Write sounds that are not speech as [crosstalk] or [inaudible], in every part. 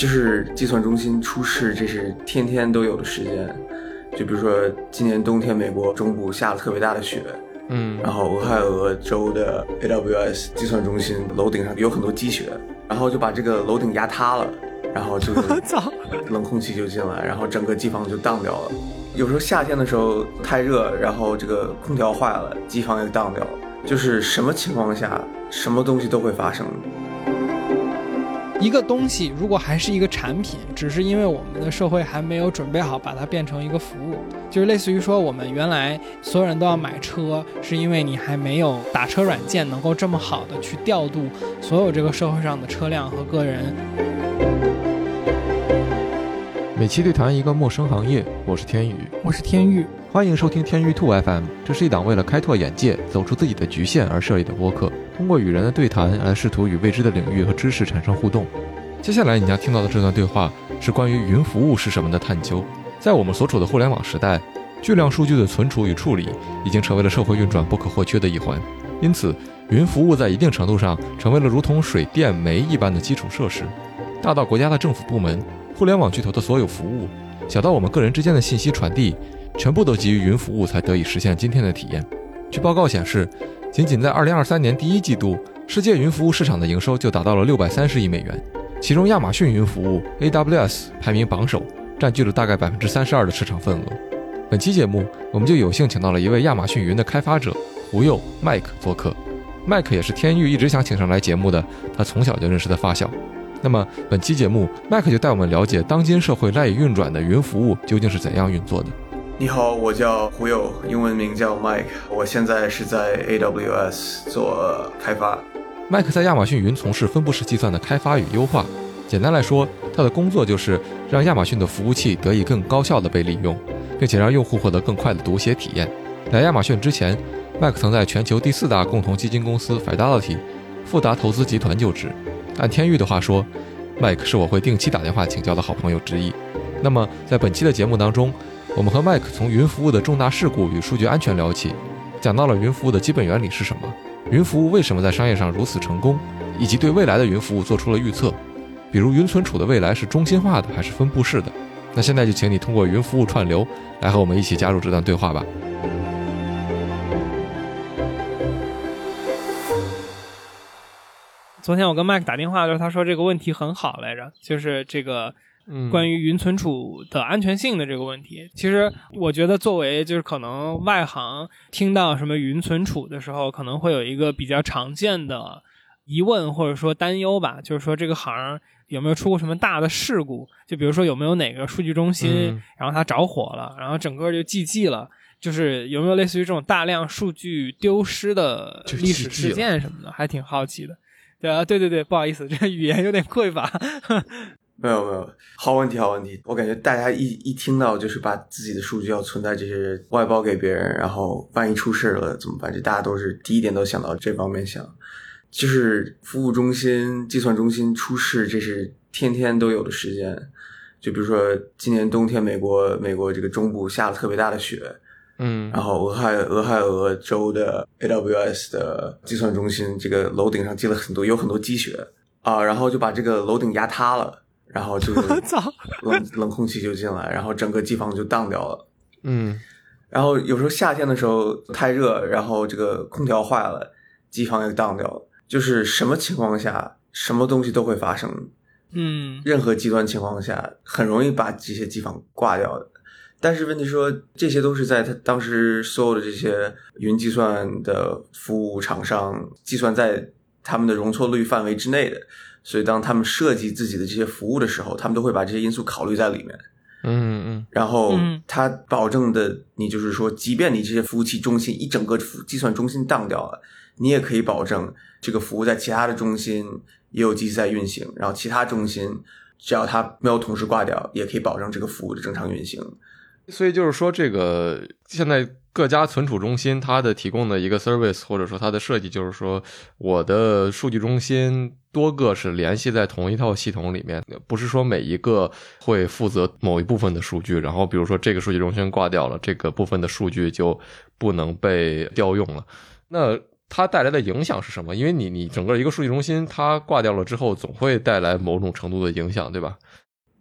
就是计算中心出事，这是天天都有的时间。就比如说今年冬天，美国中部下了特别大的雪，嗯，然后俄亥俄州的 AWS 计算中心楼顶上有很多积雪，然后就把这个楼顶压塌了，然后就 [laughs] 操，冷空气就进来，然后整个机房就荡掉了。有时候夏天的时候太热，然后这个空调坏了，机房也荡掉了。就是什么情况下，什么东西都会发生。一个东西如果还是一个产品，只是因为我们的社会还没有准备好把它变成一个服务，就是类似于说我们原来所有人都要买车，是因为你还没有打车软件能够这么好的去调度所有这个社会上的车辆和个人。每期对谈一个陌生行业，我是天宇，我是天宇，欢迎收听天宇兔 FM。这是一档为了开拓眼界、走出自己的局限而设立的播客，通过与人的对谈来试图与未知的领域和知识产生互动。接下来你将听到的这段对话是关于云服务是什么的探究。在我们所处的互联网时代，巨量数据的存储与处理已经成为了社会运转不可或缺的一环。因此，云服务在一定程度上成为了如同水电煤一般的基础设施，大到国家的政府部门。互联网巨头的所有服务，小到我们个人之间的信息传递，全部都基于云服务才得以实现今天的体验。据报告显示，仅仅在2023年第一季度，世界云服务市场的营收就达到了630亿美元，其中亚马逊云服务 AWS 排名榜首，占据了大概百分之三十二的市场份额。本期节目，我们就有幸请到了一位亚马逊云的开发者胡佑 Mike 做客。Mike 也是天域一直想请上来节目的，他从小就认识的发小。那么本期节目，麦克就带我们了解当今社会赖以运转的云服务究竟是怎样运作的。你好，我叫胡友，英文名叫 Mike，我现在是在 AWS 做开发。Mike 在亚马逊云从事分布式计算的开发与优化。简单来说，他的工作就是让亚马逊的服务器得以更高效地被利用，并且让用户获得更快的读写体验。来亚马逊之前，，Mike 曾在全球第四大共同基金公司 Fidelity 富达投资集团就职。按天域的话说，Mike 是我会定期打电话请教的好朋友之一。那么，在本期的节目当中，我们和 Mike 从云服务的重大事故与数据安全聊起，讲到了云服务的基本原理是什么，云服务为什么在商业上如此成功，以及对未来的云服务做出了预测，比如云存储的未来是中心化的还是分布式的。那现在就请你通过云服务串流来和我们一起加入这段对话吧。昨天我跟麦克打电话的时候，他说这个问题很好来着，就是这个关于云存储的安全性的这个问题。其实我觉得，作为就是可能外行听到什么云存储的时候，可能会有一个比较常见的疑问或者说担忧吧，就是说这个行有没有出过什么大的事故？就比如说有没有哪个数据中心然后它着火了，然后整个就 GG 了，就是有没有类似于这种大量数据丢失的历史事件什么的，还挺好奇的。对啊，对对对，不好意思，这个语言有点匮乏。没有没有，好问题好问题。我感觉大家一一听到就是把自己的数据要存在这些外包给别人，然后万一出事了怎么办？这大家都是第一点都想到这方面想。就是服务中心、计算中心出事，这是天天都有的时间。就比如说今年冬天，美国美国这个中部下了特别大的雪。嗯，然后俄亥俄亥俄州的 AWS 的计算中心，这个楼顶上积了很多，有很多积雪啊，然后就把这个楼顶压塌了，然后就 [laughs] 冷冷空气就进来，然后整个机房就荡掉了。嗯，然后有时候夏天的时候太热，然后这个空调坏了，机房也荡掉了。就是什么情况下，什么东西都会发生。嗯，任何极端情况下，很容易把这些机房挂掉的。但是问题说，这些都是在他当时所有的这些云计算的服务厂商计算在他们的容错率范围之内的，所以当他们设计自己的这些服务的时候，他们都会把这些因素考虑在里面。嗯嗯。然后他保证的，你就是说，即便你这些服务器中心一整个计算中心当掉了，你也可以保证这个服务在其他的中心也有机器在运行，然后其他中心只要它没有同时挂掉，也可以保证这个服务的正常运行。所以就是说，这个现在各家存储中心它的提供的一个 service，或者说它的设计，就是说我的数据中心多个是联系在同一套系统里面，不是说每一个会负责某一部分的数据，然后比如说这个数据中心挂掉了，这个部分的数据就不能被调用了。那它带来的影响是什么？因为你你整个一个数据中心它挂掉了之后，总会带来某种程度的影响，对吧？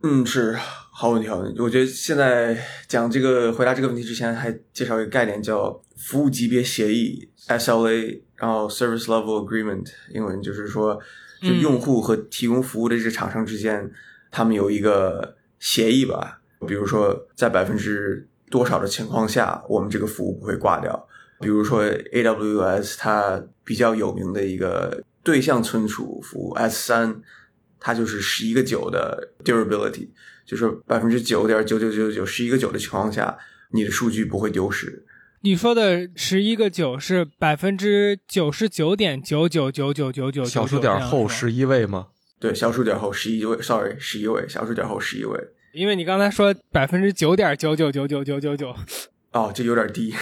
嗯，是好问题，好问题。我觉得现在讲这个回答这个问题之前，还介绍一个概念叫服务级别协议 （SLA），然后 Service Level Agreement，英文就是说，就用户和提供服务的这个厂商之间，他们有一个协议吧。比如说，在百分之多少的情况下，我们这个服务不会挂掉。比如说，AWS 它比较有名的一个对象存储服务 S 三，它就是十一个九的 durability，就是百分之九点九九九九十一个九的情况下，你的数据不会丢失。你说的十一个九是百分之九十九点九九九九九九，小数点后十一位吗？对，小数点后十一位，sorry，十一位，小数点后十一位。因为你刚才说百分之九点九九九九九九九，哦，这有点低。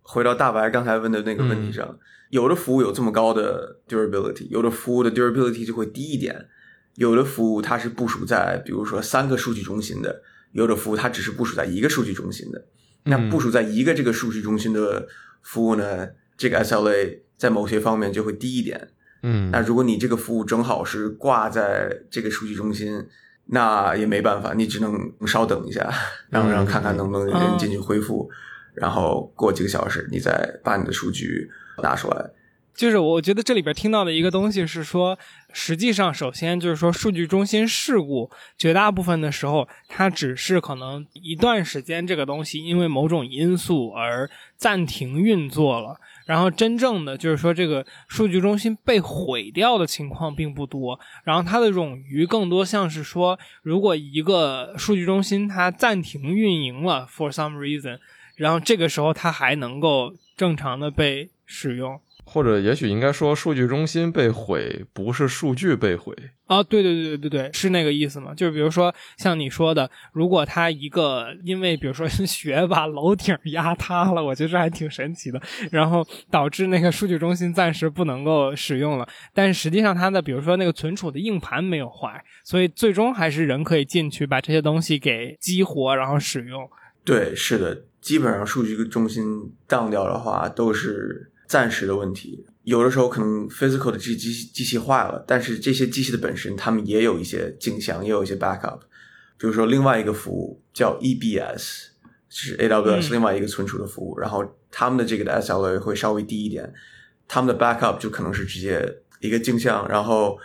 回到大白刚才问的那个问题上，有的服务有这么高的 durability，有的服务的 durability 就会低一点。有的服务它是部署在，比如说三个数据中心的，有的服务它只是部署在一个数据中心的。那部署在一个这个数据中心的服务呢，这个 SLA 在某些方面就会低一点。嗯，那如果你这个服务正好是挂在这个数据中心，那也没办法，你只能稍等一下，[laughs] 让让看看能不能人进去恢复。然后过几个小时，你再把你的数据拿出来。就是我觉得这里边听到的一个东西是说，实际上首先就是说，数据中心事故绝大部分的时候，它只是可能一段时间这个东西因为某种因素而暂停运作了。然后真正的就是说，这个数据中心被毁掉的情况并不多。然后它的冗余更多像是说，如果一个数据中心它暂停运营了，for some reason。然后这个时候，它还能够正常的被使用，或者也许应该说，数据中心被毁不是数据被毁啊？对对对对对对，是那个意思吗？就是比如说像你说的，如果它一个因为比如说 [laughs] 雪把楼顶压塌了，我觉得还挺神奇的，然后导致那个数据中心暂时不能够使用了，但实际上它的比如说那个存储的硬盘没有坏，所以最终还是人可以进去把这些东西给激活，然后使用。对，是的。基本上数据中心当掉的话，都是暂时的问题。有的时候可能 physical 的机机机器坏了，但是这些机器的本身，他们也有一些镜像，也有一些 backup。比如说另外一个服务叫 EBS，是 AWS 另外一个存储的服务，然后他们的这个的 SLA 会稍微低一点，他们的 backup 就可能是直接一个镜像，然后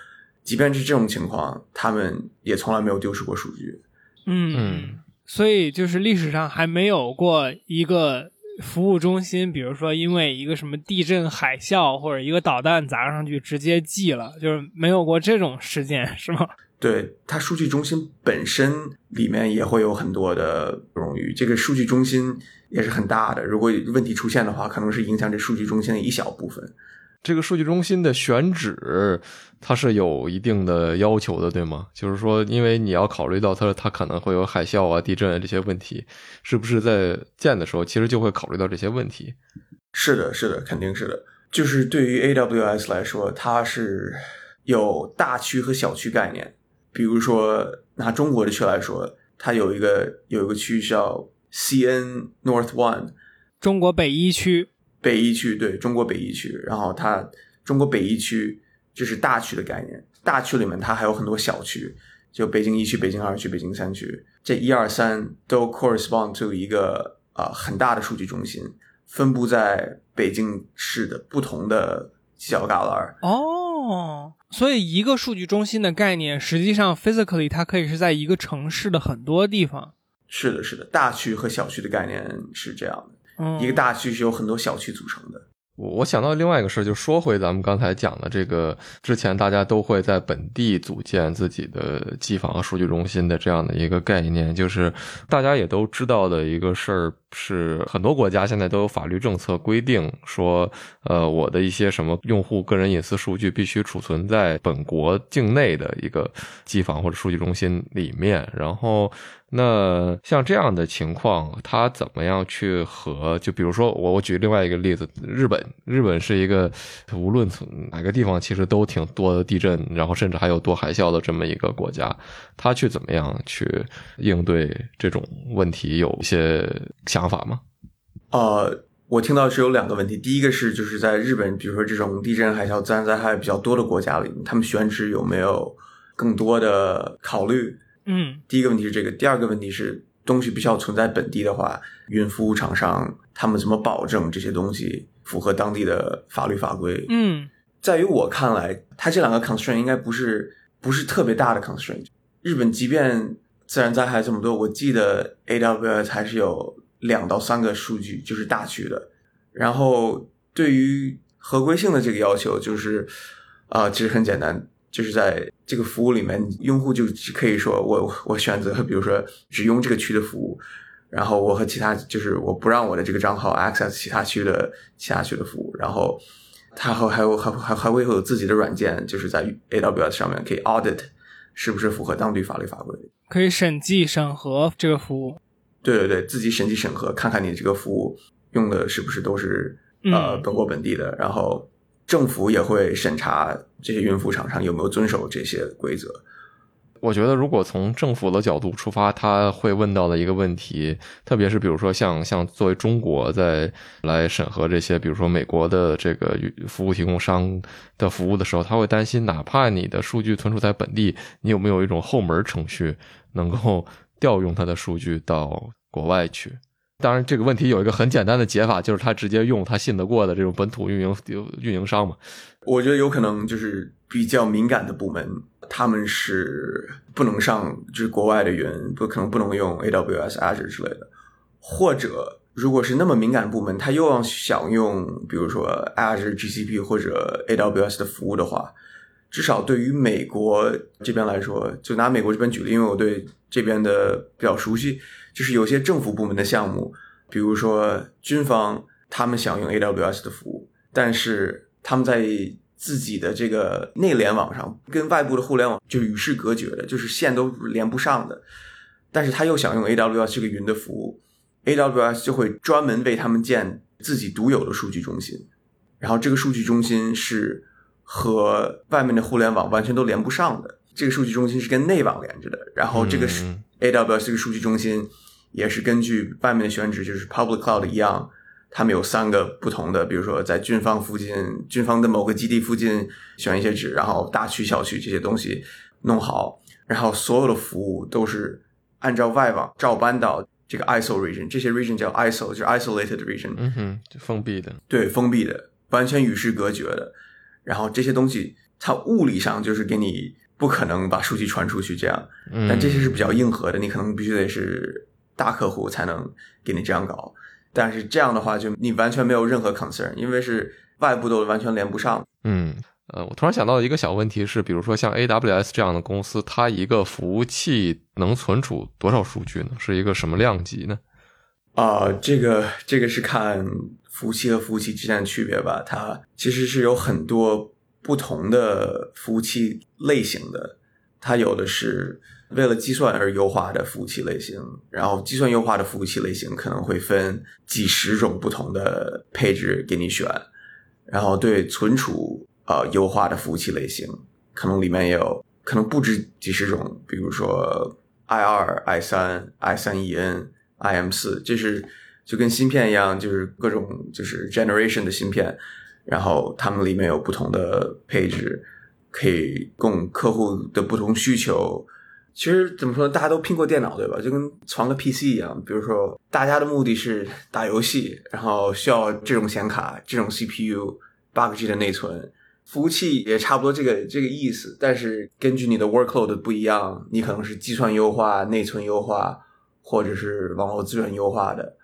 即便是这种情况，他们也从来没有丢失过数据。嗯。所以就是历史上还没有过一个服务中心，比如说因为一个什么地震、海啸或者一个导弹砸上去直接记了，就是没有过这种事件，是吗？对，它数据中心本身里面也会有很多的冗余，这个数据中心也是很大的，如果问题出现的话，可能是影响这数据中心的一小部分。这个数据中心的选址，它是有一定的要求的，对吗？就是说，因为你要考虑到它，它可能会有海啸啊、地震啊这些问题，是不是在建的时候，其实就会考虑到这些问题？是的，是的，肯定是的。就是对于 AWS 来说，它是有大区和小区概念。比如说，拿中国的区来说，它有一个有一个区叫 CN North One，中国北一区。北一区对中国北一区，然后它中国北一区就是大区的概念，大区里面它还有很多小区，就北京一区、北京二区、北京三区，这一二三都 correspond to 一个啊很大的数据中心，分布在北京市的不同的小旮旯。哦，所以一个数据中心的概念，实际上 physically 它可以是在一个城市的很多地方。是的，是的，大区和小区的概念是这样的。一个大区是由很多小区组成的。我我想到另外一个事儿，就说回咱们刚才讲的这个，之前大家都会在本地组建自己的机房和数据中心的这样的一个概念，就是大家也都知道的一个事儿，是很多国家现在都有法律政策规定说，呃，我的一些什么用户个人隐私数据必须储存在本国境内的一个机房或者数据中心里面，然后。那像这样的情况，他怎么样去和？就比如说，我我举另外一个例子，日本，日本是一个无论从哪个地方其实都挺多的地震，然后甚至还有多海啸的这么一个国家，他去怎么样去应对这种问题？有一些想法吗？呃，我听到是有两个问题，第一个是就是在日本，比如说这种地震、海啸、自然灾害比较多的国家里，他们选址有没有更多的考虑？嗯，第一个问题是这个，第二个问题是东西必须要存在本地的话，云服务厂商他们怎么保证这些东西符合当地的法律法规？嗯，在于我看来，它这两个 constraint 应该不是不是特别大的 constraint。日本即便自然灾害这么多，我记得 AWS 还是有两到三个数据，就是大区的。然后对于合规性的这个要求，就是啊、其实很简单，就是在这个服务里面，用户就只可以说我我选择，比如说只用这个区的服务，然后我和其他就是我不让我的这个账号 access 其他区的其他区的服务，然后它还还有还还还会有自己的软件，就是在 AWS 上面可以 audit 是不是符合当地法律法规。可以审计审核这个服务。对对对，自己审计审核，看看你这个服务用的是不是都是呃嗯本国本地的，然后政府也会审查这些云服务厂商有没有遵守这些规则。我觉得，如果从政府的角度出发，他会问到的一个问题，特别是比如说像像作为中国在来审核这些，比如说美国的这个服务提供商的服务的时候，他会担心，哪怕你的数据存储在本地，你有没有一种后门程序能够调用它的数据到国外去？当然，这个问题有一个很简单的解法，就是他直接用他信得过的这种本土运营运营商嘛。我觉得有可能就是比较敏感的部门，他们是不能上就是国外的云，不可能不能用 AWS、Azure 之类的，或者如果是那么敏感部门，他又要想用比如说 Azure、GCP 或者 AWS 的服务的话，至少对于美国这边来说，就拿美国这边举例，因为我对这边的比较熟悉，就是有些政府部门的项目，比如说军方，他们想用 AWS 的服务，但是他们在自己的这个内联网上跟外部的互联网就与世隔绝的，就是线都连不上的，但是他又想用 AWS 这个云的服务，AWS 就会专门为他们建自己独有的数据中心，然后这个数据中心是和外面的互联网完全都连不上的，这个数据中心是跟内网连着的，然后这个是嗯。AWS 这个数据中心也是根据外面的选址，就是 public cloud 一样，他们有三个不同的，比如说在军方附近、军方的某个基地附近选一些址，然后大区、小区这些东西弄好，然后所有的服务都是按照外网照搬到这个 ISO region，这些 region 叫 ISO，就是 isolated region，嗯哼，就封闭的。对，封闭的，完全与世隔绝的。然后这些东西，它物理上就是给你不可能把数据传出去这样，嗯，但这些是比较硬核的，你可能必须得是大客户才能给你这样搞。但是这样的话，就你完全没有任何 concern，因为是外部都完全连不上。嗯，呃，我突然想到一个小问题是，比如说像 AWS 这样的公司，它一个服务器能存储多少数据呢？是一个什么量级呢？啊、这个这个是看服务器和服务器之间的区别吧。它其实是有很多不同的服务器类型的，它有的是为了计算而优化的服务器类型，然后计算优化的服务器类型可能会分几十种不同的配置给你选，然后对存储呃优化的服务器类型，可能里面也有可能不止几十种，比如说 i 二、i 三、i 三 en。IM 四，这是就跟芯片一样，就是各种就是 generation 的芯片，然后它们里面有不同的配置，可以供客户的不同需求。其实怎么说，大家都拼过电脑对吧？就跟传个 PC 一样，比如说大家的目的是打游戏，然后需要这种显卡、这种 CPU、八个 G 的内存。服务器也差不多这个这个意思，但是根据你的 workload 不一样，你可能是计算优化、内存优化。或者是网络资源优化的，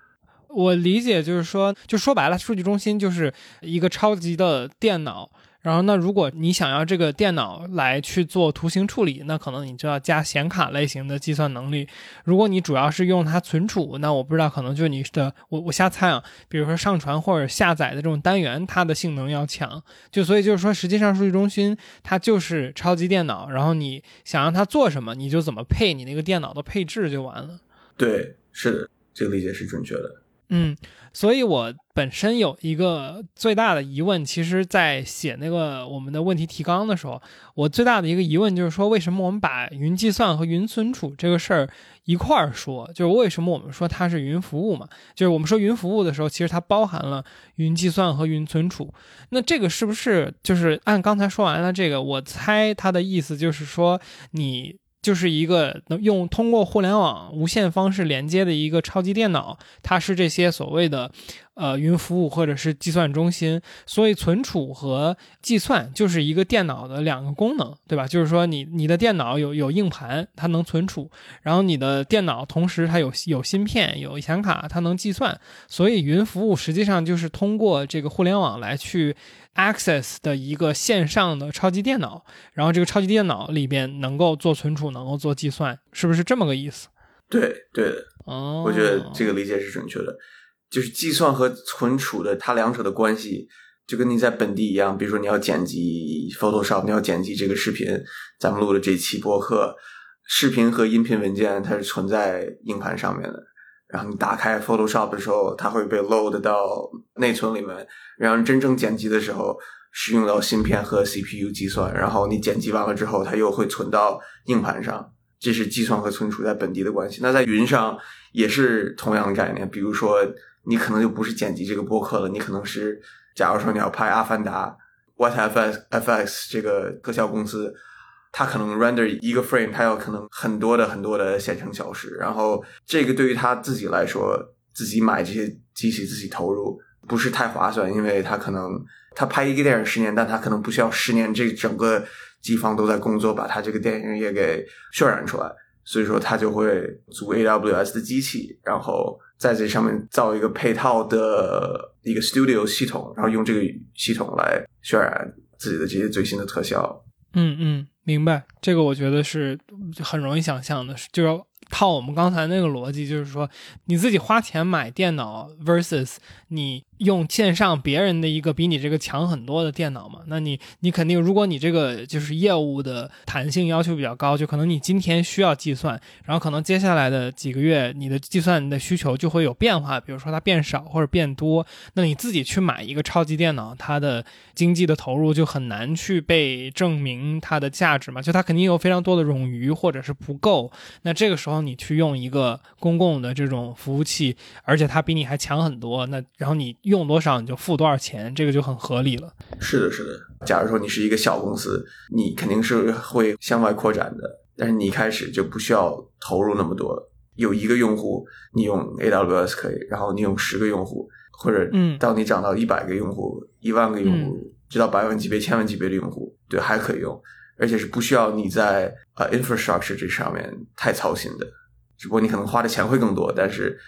我理解就是说，就说白了，数据中心就是一个超级的电脑。然后，那如果你想要这个电脑来去做图形处理，那可能你就要加显卡类型的计算能力。如果你主要是用它存储，那我不知道，可能就是你的我我瞎猜啊，比如说上传或者下载的这种单元，它的性能要强。就所以就是说，实际上数据中心它就是超级电脑，然后你想让它做什么，你就怎么配你那个电脑的配置就完了。对，是的，这个理解是准确的。嗯，所以我本身有一个最大的疑问，其实，在写那个我们的问题提纲的时候，我最大的一个疑问就是说，为什么我们把云计算和云存储这个事儿一块儿说？就是为什么我们说它是云服务嘛？就是我们说云服务的时候，其实它包含了云计算和云存储。那这个是不是就是按刚才说完了这个？我猜它的意思就是说你。就是一个能用通过互联网无线方式连接的一个超级电脑，它是这些所谓的。呃，云服务或者是计算中心，所以存储和计算就是一个电脑的两个功能，对吧？就是说，你你的电脑有有硬盘，它能存储，然后你的电脑同时它有有芯片、有显卡，它能计算。所以，云服务实际上就是通过这个互联网来去 access 的一个线上的超级电脑，然后这个超级电脑里边能够做存储，能够做计算，是不是这么个意思？对对的，哦，我觉得这个理解是准确的。就是计算和存储的，它两者的关系就跟你在本地一样。比如说，你要剪辑 Photoshop，你要剪辑这个视频，咱们录的这期播客，视频和音频文件它是存在硬盘上面的。然后你打开 Photoshop 的时候，它会被 load 到内存里面。然后真正剪辑的时候，是用到芯片和 CPU 计算。然后你剪辑完了之后，它又会存到硬盘上。这是计算和存储在本地的关系。那在云上也是同样的概念。比如说。你可能就不是剪辑这个播客了，你可能是，假如说你要拍《阿凡达》，What FX FX 这个特效公司，它可能 render 一个 frame，它要可能很多的很多的线程小时，然后这个对于他自己来说，自己买这些机器自己投入不是太划算，因为他可能他拍一个电影十年，但他可能不需要十年，这整个机房都在工作，把他这个电影也给渲染出来，所以说他就会租 AWS 的机器，然后。在这上面造一个配套的一个 Studio 系统，然后用这个系统来渲染自己的这些最新的特效。嗯嗯，明白。这个我觉得是很容易想象的，就是。套我们刚才那个逻辑，就是说，你自己花钱买电脑 versus 你用线上别人的一个比你这个强很多的电脑嘛？那你你肯定，如果你这个就是业务的弹性要求比较高，就可能你今天需要计算，然后可能接下来的几个月你的计算你的需求就会有变化，比如说它变少或者变多，那你自己去买一个超级电脑，它的经济的投入就很难去被证明它的价值嘛？就它肯定有非常多的冗余或者是不够，那这个时候。你去用一个公共的这种服务器，而且它比你还强很多，那然后你用多少你就付多少钱，这个就很合理了。是的，是的。假如说你是一个小公司，你肯定是会向外扩展的，但是你一开始就不需要投入那么多。有一个用户，你用 AWS 可以，然后你用十个用户，或者嗯，到你涨到一百个用户、一万个用户，直到百万级别、千万级别的用户，对，还可以用。而且是不需要你在呃 infrastructure 这上面太操心的，只不过你可能花的钱会更多，但是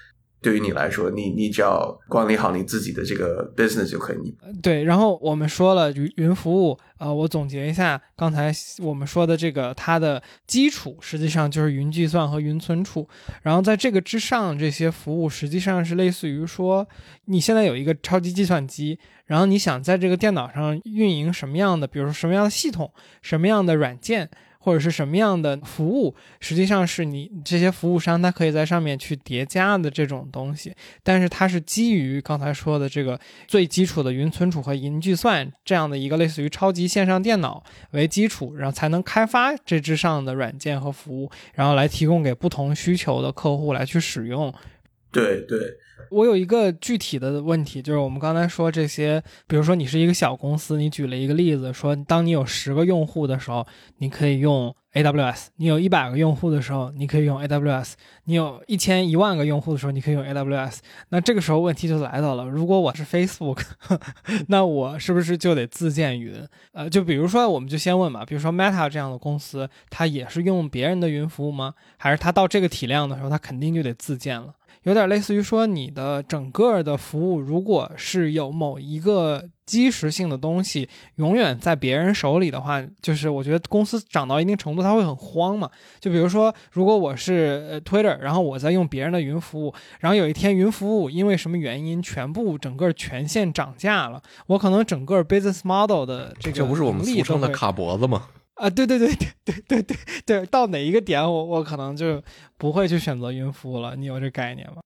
对于你来说，你你只要管理好你自己的这个 business 就可以。对，然后我们说了云云服务，呃，我总结一下刚才我们说的这个，它的基础实际上就是云计算和云存储，然后在这个之上，这些服务实际上是类似于说，你现在有一个超级计算机。然后你想在这个电脑上运营什么样的，比如说什么样的系统、什么样的软件，或者是什么样的服务，实际上是你这些服务商它可以在上面去叠加的这种东西。但是它是基于刚才说的这个最基础的云存储和云计算这样的一个类似于超级线上电脑为基础，然后才能开发这之上的软件和服务，然后来提供给不同需求的客户来去使用。对对。我有一个具体的问题，就是我们刚才说这些，比如说你是一个小公司，你举了一个例子，说当你有十个用户的时候，你可以用 AWS；你有一百个用户的时候，你可以用 AWS；你有一千一万个用户的时候，你可以用 AWS。那这个时候问题就来到了，如果我是 Facebook，[laughs] 那我是不是就得自建云？呃，就比如说，我们就先问嘛，比如说 Meta 这样的公司，它也是用别人的云服务吗？还是它到这个体量的时候，它肯定就得自建了？有点类似于说，你的整个的服务，如果是有某一个基石性的东西永远在别人手里的话，就是我觉得公司涨到一定程度，它会很慌嘛。就比如说，如果我是 Twitter，然后我在用别人的云服务，然后有一天云服务因为什么原因全部整个全线涨价了，我可能整个 business model 的这个这不是我们俗称的卡脖子吗？啊，对对对对对对对对，到哪一个点，我我可能就不会去选择云服务了。你有这概念吗？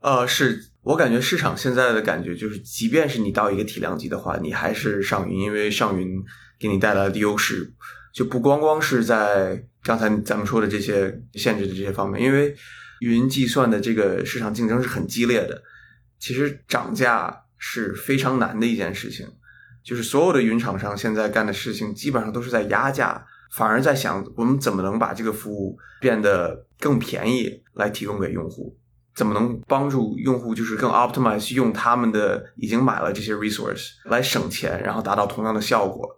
呃，是我感觉市场现在的感觉就是，即便是你到一个体量级的话，你还是上云，因为上云给你带来的优势就不光光是在刚才咱们说的这些限制的这些方面，因为云计算的这个市场竞争是很激烈的，其实涨价是非常难的一件事情。就是所有的云厂商现在干的事情，基本上都是在压价，反而在想我们怎么能把这个服务变得更便宜来提供给用户，怎么能帮助用户就是更 optimize 用他们的已经买了这些 resource 来省钱，然后达到同样的效果。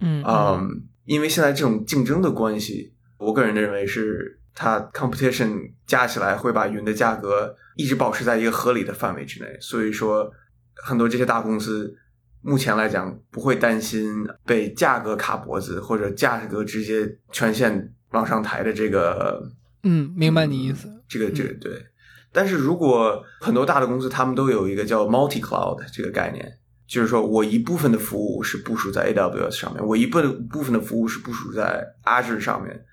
嗯嗯，因为现在这种竞争的关系，我个人认为是它 competition 加起来会把云的价格一直保持在一个合理的范围之内，所以说很多这些大公司。目前来讲，不会担心被价格卡脖子，或者价格直接全线往上抬的这个。嗯，明白你意思。这个，这个对。但是如果很多大的公司，他们都有一个叫 multi cloud 这个概念，就是说我一部分的服务是部署在 AWS 上面，我一部部分的服务是部署在 Azure 上面。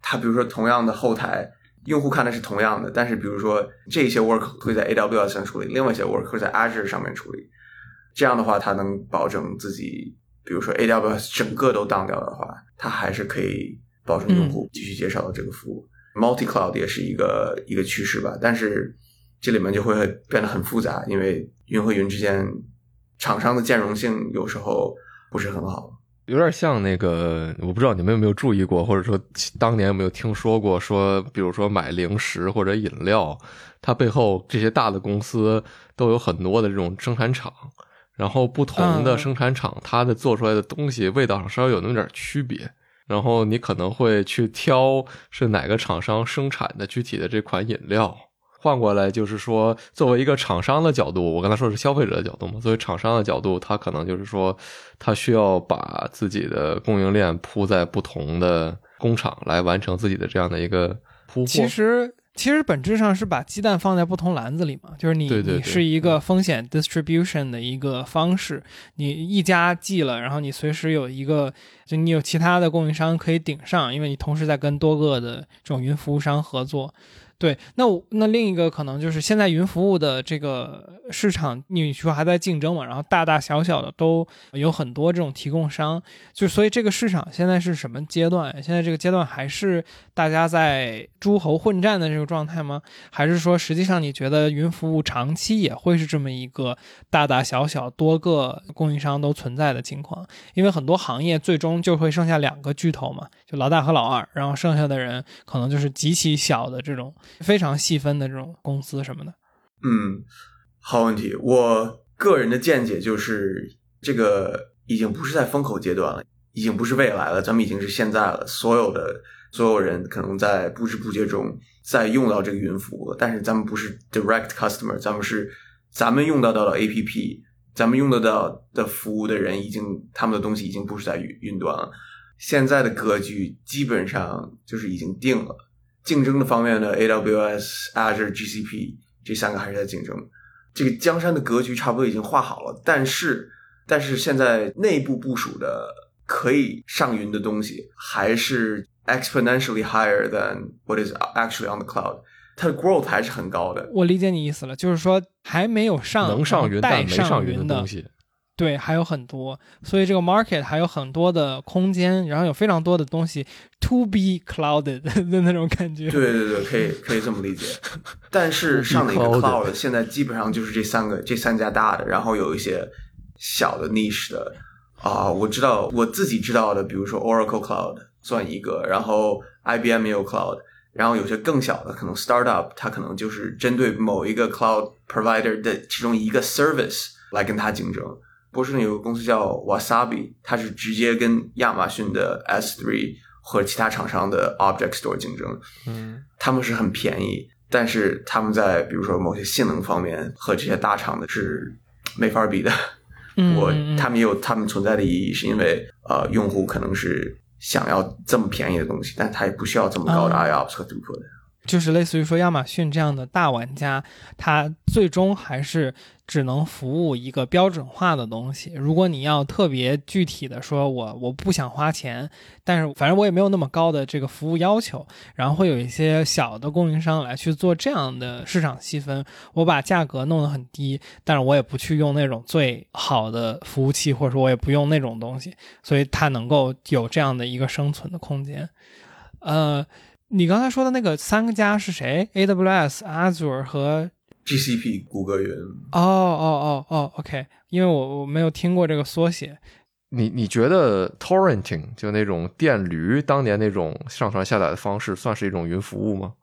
它比如说同样的后台，用户看的是同样的，但是比如说这些 work 会在 AWS 上处理，另外一些 work 会在 Azure 上面处理。这样的话，它能保证自己，比如说 AWS 整个都当掉的话，它还是可以保证用户继续介绍到这个服务。Multi Cloud 也是一个一个趋势吧，但是这里面就会变得很复杂，因为云和云之间厂商的兼容性有时候不是很好。有点像那个，我不知道你们有没有注意过，或者说当年有没有听说过，说比如说买零食或者饮料，它背后这些大的公司都有很多的这种生产厂。然后不同的生产厂，它的做出来的东西味道上稍微有那么点区别。然后你可能会去挑是哪个厂商生产的具体的这款饮料。换过来就是说，作为一个厂商的角度，我刚才说是消费者的角度嘛。作为厂商的角度，他可能就是说，他需要把自己的供应链铺在不同的工厂来完成自己的这样的一个铺货。其实。其实本质上是把鸡蛋放在不同篮子里嘛，就是你你是一个风险 distribution 的一个方式，你一家寄了，然后你随时有一个，就你有其他的供应商可以顶上，因为你同时在跟多个的这种云服务商合作。对，那我那另一个可能就是现在云服务的这个市场，你说还在竞争嘛？然后大大小小的都有很多这种提供商，就所以这个市场现在是什么阶段？现在这个阶段还是大家在诸侯混战的这个状态吗？还是说实际上你觉得云服务长期也会是这么一个大大小小多个供应商都存在的情况？因为很多行业最终就会剩下两个巨头嘛，就老大和老二，然后剩下的人可能就是极其小的这种。非常细分的这种公司什么的，嗯，好问题。我个人的见解就是，这个已经不是在风口阶段了，已经不是未来了，咱们已经是现在了。所有的所有人可能在不知不觉中在用到这个云服务，但是咱们不是 direct customer，咱们是咱们用到到了 APP，咱们用得到的服务的人已经他们的东西已经不是在云云端了。现在的格局基本上就是已经定了。竞争的方面呢，AWS、Azure、GCP 这三个还是在竞争。这个江山的格局差不多已经画好了，但是，但是现在内部部署的可以上云的东西，还是 exponentially higher than what is actually on the cloud。它的 growth 还是很高的。我理解你意思了，就是说还没有上能上云但没上云的东西。对，还有很多，所以这个 market 还有很多的空间，然后有非常多的东西 to be clouded [laughs] 的那种感觉。对对对，可以可以这么理解。但是上的一个 cloud 现在基本上就是这三个这三家大的，然后有一些小的 niche 的啊，我知道我自己知道的，比如说 Oracle Cloud 算一个，然后 IBM 也有 cloud，然后有些更小的，可能 startup 它可能就是针对某一个 cloud provider 的其中一个 service 来跟它竞争。波士顿有个公司叫 Wasabi，它是直接跟亚马逊的 S3 和其他厂商的 Object Store 竞争。嗯，他们是很便宜，但是他们在比如说某些性能方面和这些大厂的是没法比的。[laughs] 我他们也有他们存在的意义，是因为呃，用户可能是想要这么便宜的东西，但他也不需要这么高的 IOPS 和 throughput。就是类似于说亚马逊这样的大玩家，他最终还是。只能服务一个标准化的东西。如果你要特别具体的说，我我不想花钱，但是反正我也没有那么高的这个服务要求，然后会有一些小的供应商来去做这样的市场细分。我把价格弄得很低，但是我也不去用那种最好的服务器，或者说我也不用那种东西，所以它能够有这样的一个生存的空间。呃，你刚才说的那个三个家是谁？AWS、Azure 和。GCP 谷歌云哦哦哦哦，OK，因为我我没有听过这个缩写。你你觉得 torrenting 就那种电驴当年那种上传下载的方式，算是一种云服务吗？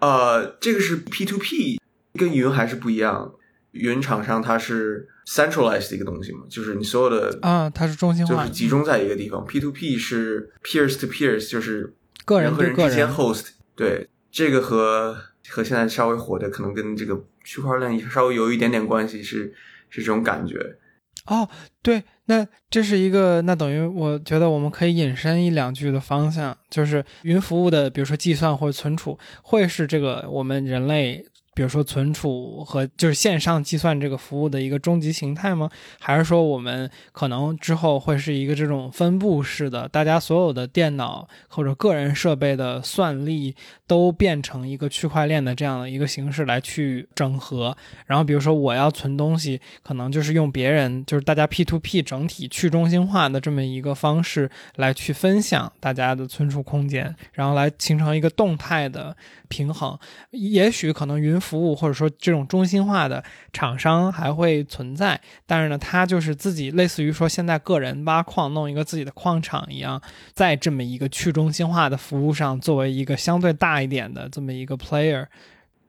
呃，这个是 P to P，跟云还是不一样。云厂商它是 centralized 的一个东西嘛，就是你所有的啊，它是中心化，就是集中在一个地方。P to P 是 peers to peers，就是个人和人之间 host。对，这个和和现在稍微火的可能跟这个。区块链稍微有一点点关系，是是这种感觉。哦，对，那这是一个，那等于我觉得我们可以引申一两句的方向，就是云服务的，比如说计算或者存储，会是这个我们人类。比如说存储和就是线上计算这个服务的一个终极形态吗？还是说我们可能之后会是一个这种分布式的，大家所有的电脑或者个人设备的算力都变成一个区块链的这样的一个形式来去整合？然后比如说我要存东西，可能就是用别人就是大家 P to P 整体去中心化的这么一个方式来去分享大家的存储空间，然后来形成一个动态的。平衡，也许可能云服务或者说这种中心化的厂商还会存在，但是呢，它就是自己类似于说现在个人挖矿弄一个自己的矿场一样，在这么一个去中心化的服务上，作为一个相对大一点的这么一个 player。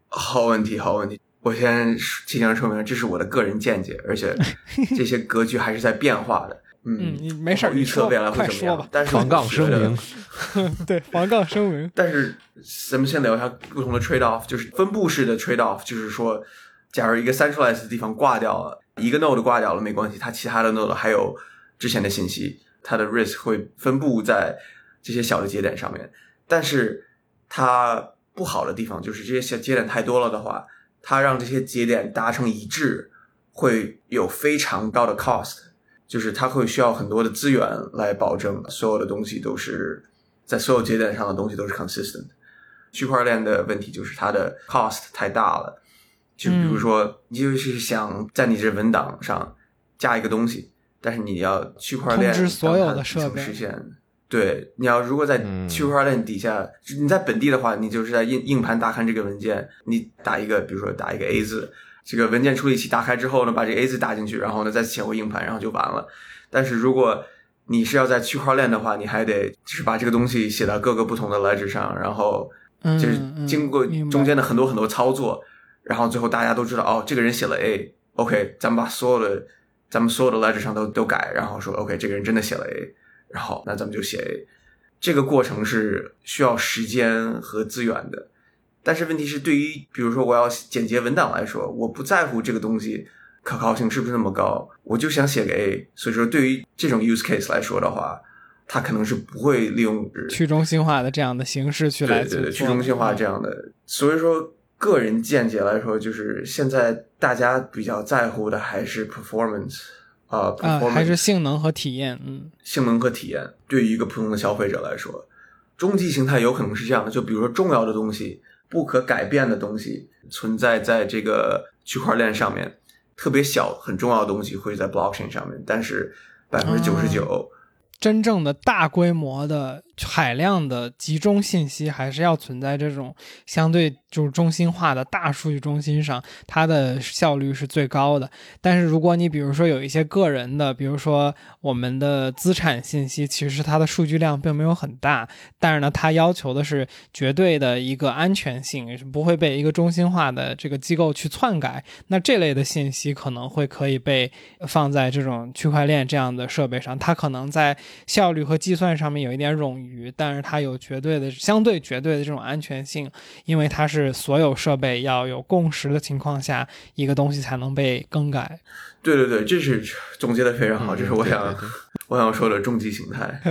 好问题，好问题。我先提前说明，这是我的个人见解，而且 [laughs] 这些格局还是在变化的。嗯，你没事预测未来会怎么样？但是防杠声明，[laughs] 对防杠声明。但是咱们先聊一下不同的 trade off，就是分布式的 trade off，就是说，假如一个 centralized 的地方挂掉了，一个 node 挂掉了没关系，它其他的 node 还有之前的信息，它的 risk 会分布在这些小的节点上面。但是它不好的地方就是这些小节点太多了的话，它让这些节点达成一致会有非常高的 cost。就是它会需要很多的资源来保证所有的东西都是在所有节点上的东西都是 consistent。区块链的问题就是它的 cost 太大了。就比如说，你就是想在你这文档上加一个东西，但是你要区块链所有的设备实现。对，你要如果在区块链底下，你在本地的话，你就是在硬硬盘打开这个文件，你打一个，比如说打一个 A 字。这个文件处理器打开之后呢，把这 A 字打进去，然后呢再切回硬盘，然后就完了。但是如果你是要在区块链的话，你还得就是把这个东西写到各个不同的 ledger 上，然后就是经过中间的很多很多操作，然后最后大家都知道哦，这个人写了 A，OK，咱们把所有的咱们所有的 ledger 上都都改，然后说 OK，这个人真的写了 A，然后那咱们就写 A。这个过程是需要时间和资源的。但是问题是，对于比如说我要简洁文档来说，我不在乎这个东西可靠性是不是那么高，我就想写个 A。所以说，对于这种 use case 来说的话，它可能是不会利用去中心化的这样的形式去来对对去中心化这样的。所以说，个人见解来说，就是现在大家比较在乎的还是 performance 啊，还是性能和体验。嗯，性能和体验对于一个普通的消费者来说，终极形态有可能是这样的。就比如说重要的东西。不可改变的东西存在在这个区块链上面，特别小很重要的东西会在 blockchain 上面，但是百分之九十九。真正的大规模的海量的集中信息，还是要存在这种相对就是中心化的大数据中心上，它的效率是最高的。但是如果你比如说有一些个人的，比如说我们的资产信息，其实它的数据量并没有很大，但是呢，它要求的是绝对的一个安全性，不会被一个中心化的这个机构去篡改。那这类的信息可能会可以被放在这种区块链这样的设备上，它可能在。效率和计算上面有一点冗余，但是它有绝对的、相对绝对的这种安全性，因为它是所有设备要有共识的情况下，一个东西才能被更改。对对对，这是总结的非常好，这是我想我想说的终极形态，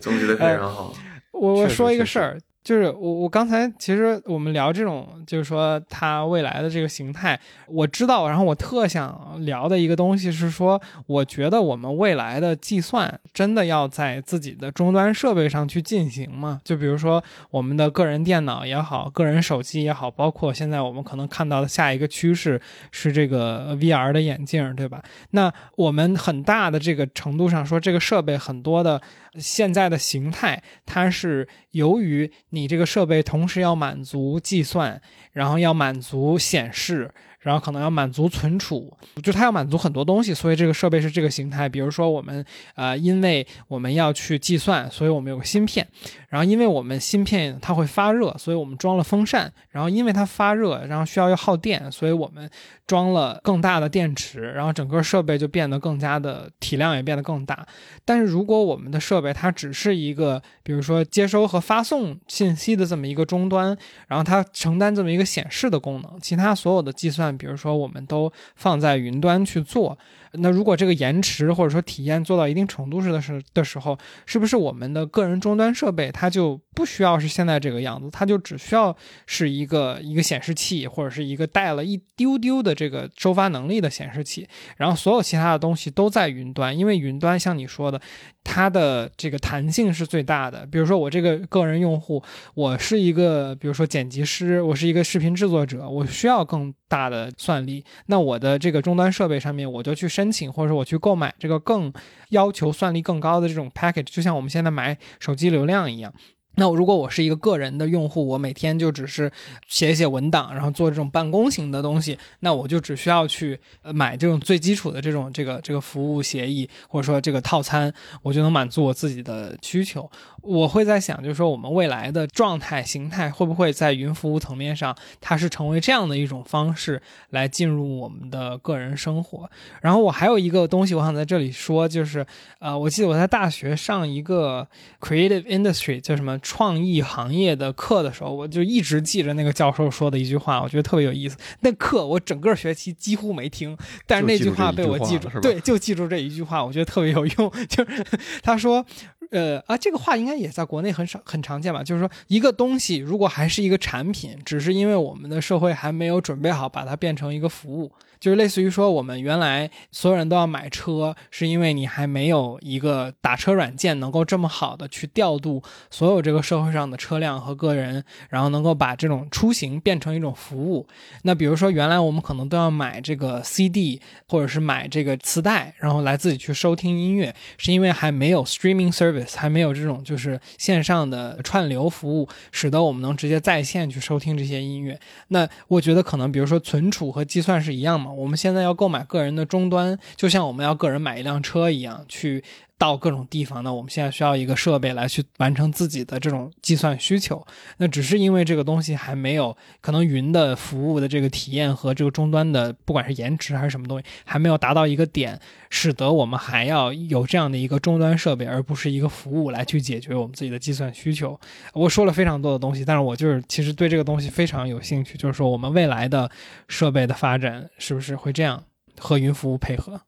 总结的非常好。我我说一个事儿。就是我我刚才其实我们聊这种，就是说它未来的这个形态，我知道，然后我特想聊的一个东西是说，我觉得我们未来的计算真的要在自己的终端设备上去进行吗？就比如说我们的个人电脑也好，个人手机也好，包括现在我们可能看到的下一个趋势是这个 VR 的眼镜，对吧？那我们很大的这个程度上说，这个设备很多的。现在的形态，它是由于你这个设备同时要满足计算，然后要满足显示。然后可能要满足存储，就它要满足很多东西，所以这个设备是这个形态。比如说我们，呃，因为我们要去计算，所以我们有个芯片。然后因为我们芯片它会发热，所以我们装了风扇。然后因为它发热，然后需要要耗电，所以我们装了更大的电池。然后整个设备就变得更加的体量也变得更大。但是如果我们的设备它只是一个，比如说接收和发送信息的这么一个终端，然后它承担这么一个显示的功能，其他所有的计算。比如说，我们都放在云端去做。那如果这个延迟或者说体验做到一定程度时的时的时候，是不是我们的个人终端设备它就不需要是现在这个样子，它就只需要是一个一个显示器或者是一个带了一丢丢的这个收发能力的显示器，然后所有其他的东西都在云端，因为云端像你说的，它的这个弹性是最大的。比如说我这个个人用户，我是一个比如说剪辑师，我是一个视频制作者，我需要更大的算力，那我的这个终端设备上面我就去。申请或者说我去购买这个更要求算力更高的这种 package，就像我们现在买手机流量一样。那如果我是一个个人的用户，我每天就只是写写文档，然后做这种办公型的东西，那我就只需要去买这种最基础的这种这个这个服务协议，或者说这个套餐，我就能满足我自己的需求。我会在想，就是说我们未来的状态形态会不会在云服务层面上，它是成为这样的一种方式来进入我们的个人生活。然后我还有一个东西，我想在这里说，就是呃，我记得我在大学上一个 creative industry 叫什么创意行业的课的时候，我就一直记着那个教授说的一句话，我觉得特别有意思。那课我整个学期几乎没听，但是那句话被我记住，对，就记住这一句话，我觉得特别有用。就是他说。呃啊，这个话应该也在国内很少很常见吧？就是说，一个东西如果还是一个产品，只是因为我们的社会还没有准备好把它变成一个服务。就是类似于说，我们原来所有人都要买车，是因为你还没有一个打车软件能够这么好的去调度所有这个社会上的车辆和个人，然后能够把这种出行变成一种服务。那比如说，原来我们可能都要买这个 CD 或者是买这个磁带，然后来自己去收听音乐，是因为还没有 streaming service，还没有这种就是线上的串流服务，使得我们能直接在线去收听这些音乐。那我觉得可能，比如说存储和计算是一样嘛。我们现在要购买个人的终端，就像我们要个人买一辆车一样，去到各种地方。呢我们现在需要一个设备来去完成自己的这种计算需求。那只是因为这个东西还没有可能云的服务的这个体验和这个终端的不管是延迟还是什么东西还没有达到一个点，使得我们还要有这样的一个终端设备，而不是一个服务来去解决我们自己的计算需求。我说了非常多的东西，但是我就是其实对这个东西非常有兴趣，就是说我们未来的设备的发展是不是会这样？和云服务配合，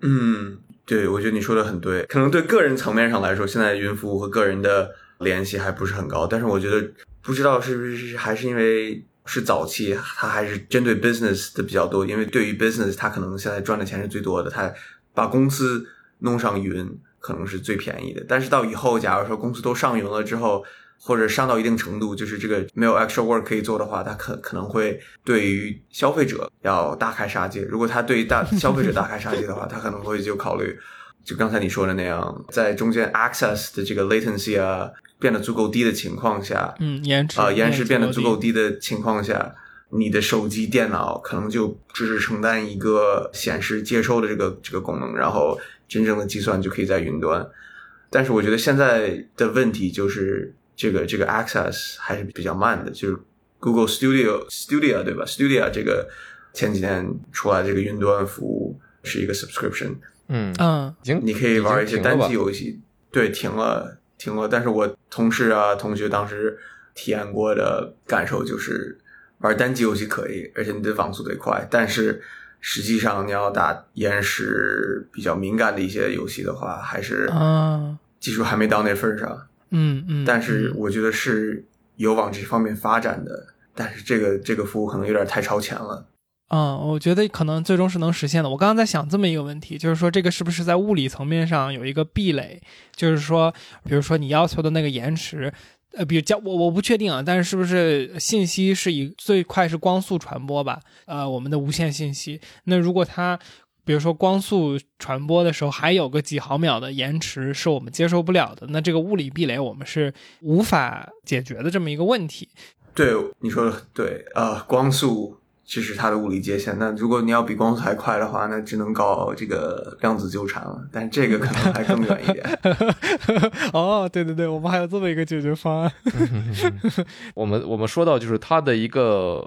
嗯，对，我觉得你说的很对。可能对个人层面上来说，现在云服务和个人的联系还不是很高。但是我觉得，不知道是不是还是因为是早期，它还是针对 business 的比较多。因为对于 business，它可能现在赚的钱是最多的，它把公司弄上云可能是最便宜的。但是到以后，假如说公司都上云了之后，或者上到一定程度，就是这个没有 extra work 可以做的话，它可可能会对于消费者要大开杀戒。如果他对大消费者大开杀戒的话，他可能会就考虑，就刚才你说的那样，在中间 access 的这个 latency 啊变得足够低的情况下，嗯，延迟啊延迟变得足够低的情况下，你的手机、电脑可能就只是承担一个显示、接收的这个这个功能，然后真正的计算就可以在云端。但是我觉得现在的问题就是。这个这个 access 还是比较慢的，就是 Google Studio Studio 对吧？Studio 这个前几天出来这个云端服务是一个 subscription，嗯。嗯，你可以玩一些单机游戏，对，停了停了。但是我同事啊同学当时体验过的感受就是玩单机游戏可以，而且你的网速得快，但是实际上你要打延时比较敏感的一些游戏的话，还是技术还没到那份上。嗯嗯，但是我觉得是有往这方面发展的，但是这个这个服务可能有点太超前了。嗯，我觉得可能最终是能实现的。我刚刚在想这么一个问题，就是说这个是不是在物理层面上有一个壁垒？就是说，比如说你要求的那个延迟，呃，比如叫我我不确定啊，但是是不是信息是以最快是光速传播吧？呃，我们的无线信息，那如果它比如说光速传播的时候还有个几毫秒的延迟是我们接受不了的，那这个物理壁垒我们是无法解决的这么一个问题。对，你说的对啊，光速。其实它的物理界限，那如果你要比光速还快的话，那只能搞这个量子纠缠了。但这个可能还更远一点。[laughs] 哦，对对对，我们还有这么一个解决方案。[laughs] 我们我们说到就是它的一个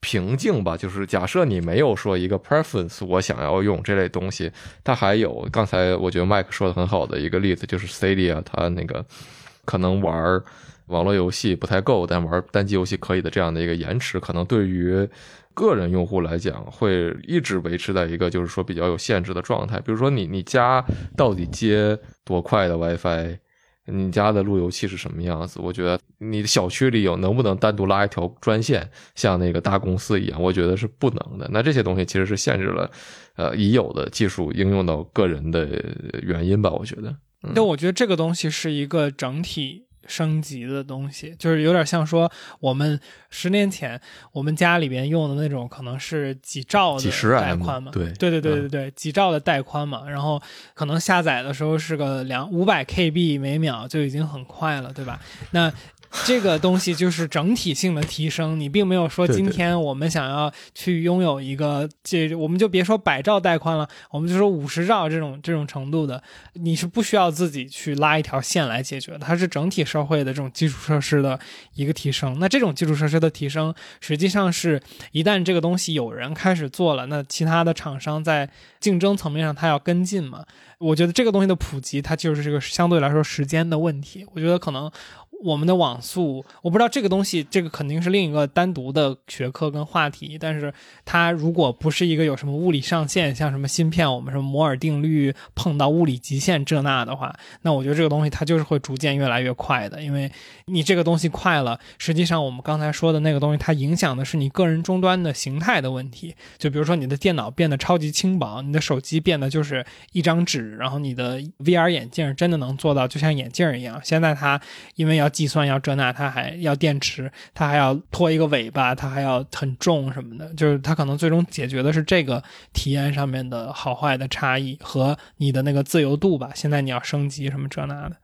瓶颈吧，就是假设你没有说一个 preference，我想要用这类东西，它还有刚才我觉得麦克说的很好的一个例子，就是 Stadia，它那个可能玩网络游戏不太够，但玩单机游戏可以的这样的一个延迟，可能对于个人用户来讲，会一直维持在一个就是说比较有限制的状态。比如说，你你家到底接多快的 WiFi？你家的路由器是什么样子？我觉得你的小区里有能不能单独拉一条专线，像那个大公司一样？我觉得是不能的。那这些东西其实是限制了呃已有的技术应用到个人的原因吧？我觉得。那我觉得这个东西是一个整体。升级的东西，就是有点像说，我们十年前我们家里边用的那种，可能是几兆的带宽嘛，对，对对对对对，几兆的带宽嘛，然后可能下载的时候是个两五百 KB 每秒就已经很快了，对吧？那。[laughs] 这个东西就是整体性的提升，你并没有说今天我们想要去拥有一个这，我们就别说百兆带宽了，我们就说五十兆这种这种程度的，你是不需要自己去拉一条线来解决，它是整体社会的这种基础设施的一个提升。那这种基础设施的提升，实际上是一旦这个东西有人开始做了，那其他的厂商在竞争层面上它要跟进嘛？我觉得这个东西的普及，它就是这个相对来说时间的问题。我觉得可能。我们的网速，我不知道这个东西，这个肯定是另一个单独的学科跟话题。但是它如果不是一个有什么物理上限，像什么芯片，我们什么摩尔定律碰到物理极限这那的话，那我觉得这个东西它就是会逐渐越来越快的。因为你这个东西快了，实际上我们刚才说的那个东西，它影响的是你个人终端的形态的问题。就比如说你的电脑变得超级轻薄，你的手机变得就是一张纸，然后你的 VR 眼镜真的能做到就像眼镜一样。现在它因为要计算要这那，它还要电池，它还要拖一个尾巴，它还要很重什么的，就是它可能最终解决的是这个体验上面的好坏的差异和你的那个自由度吧。现在你要升级什么这那的，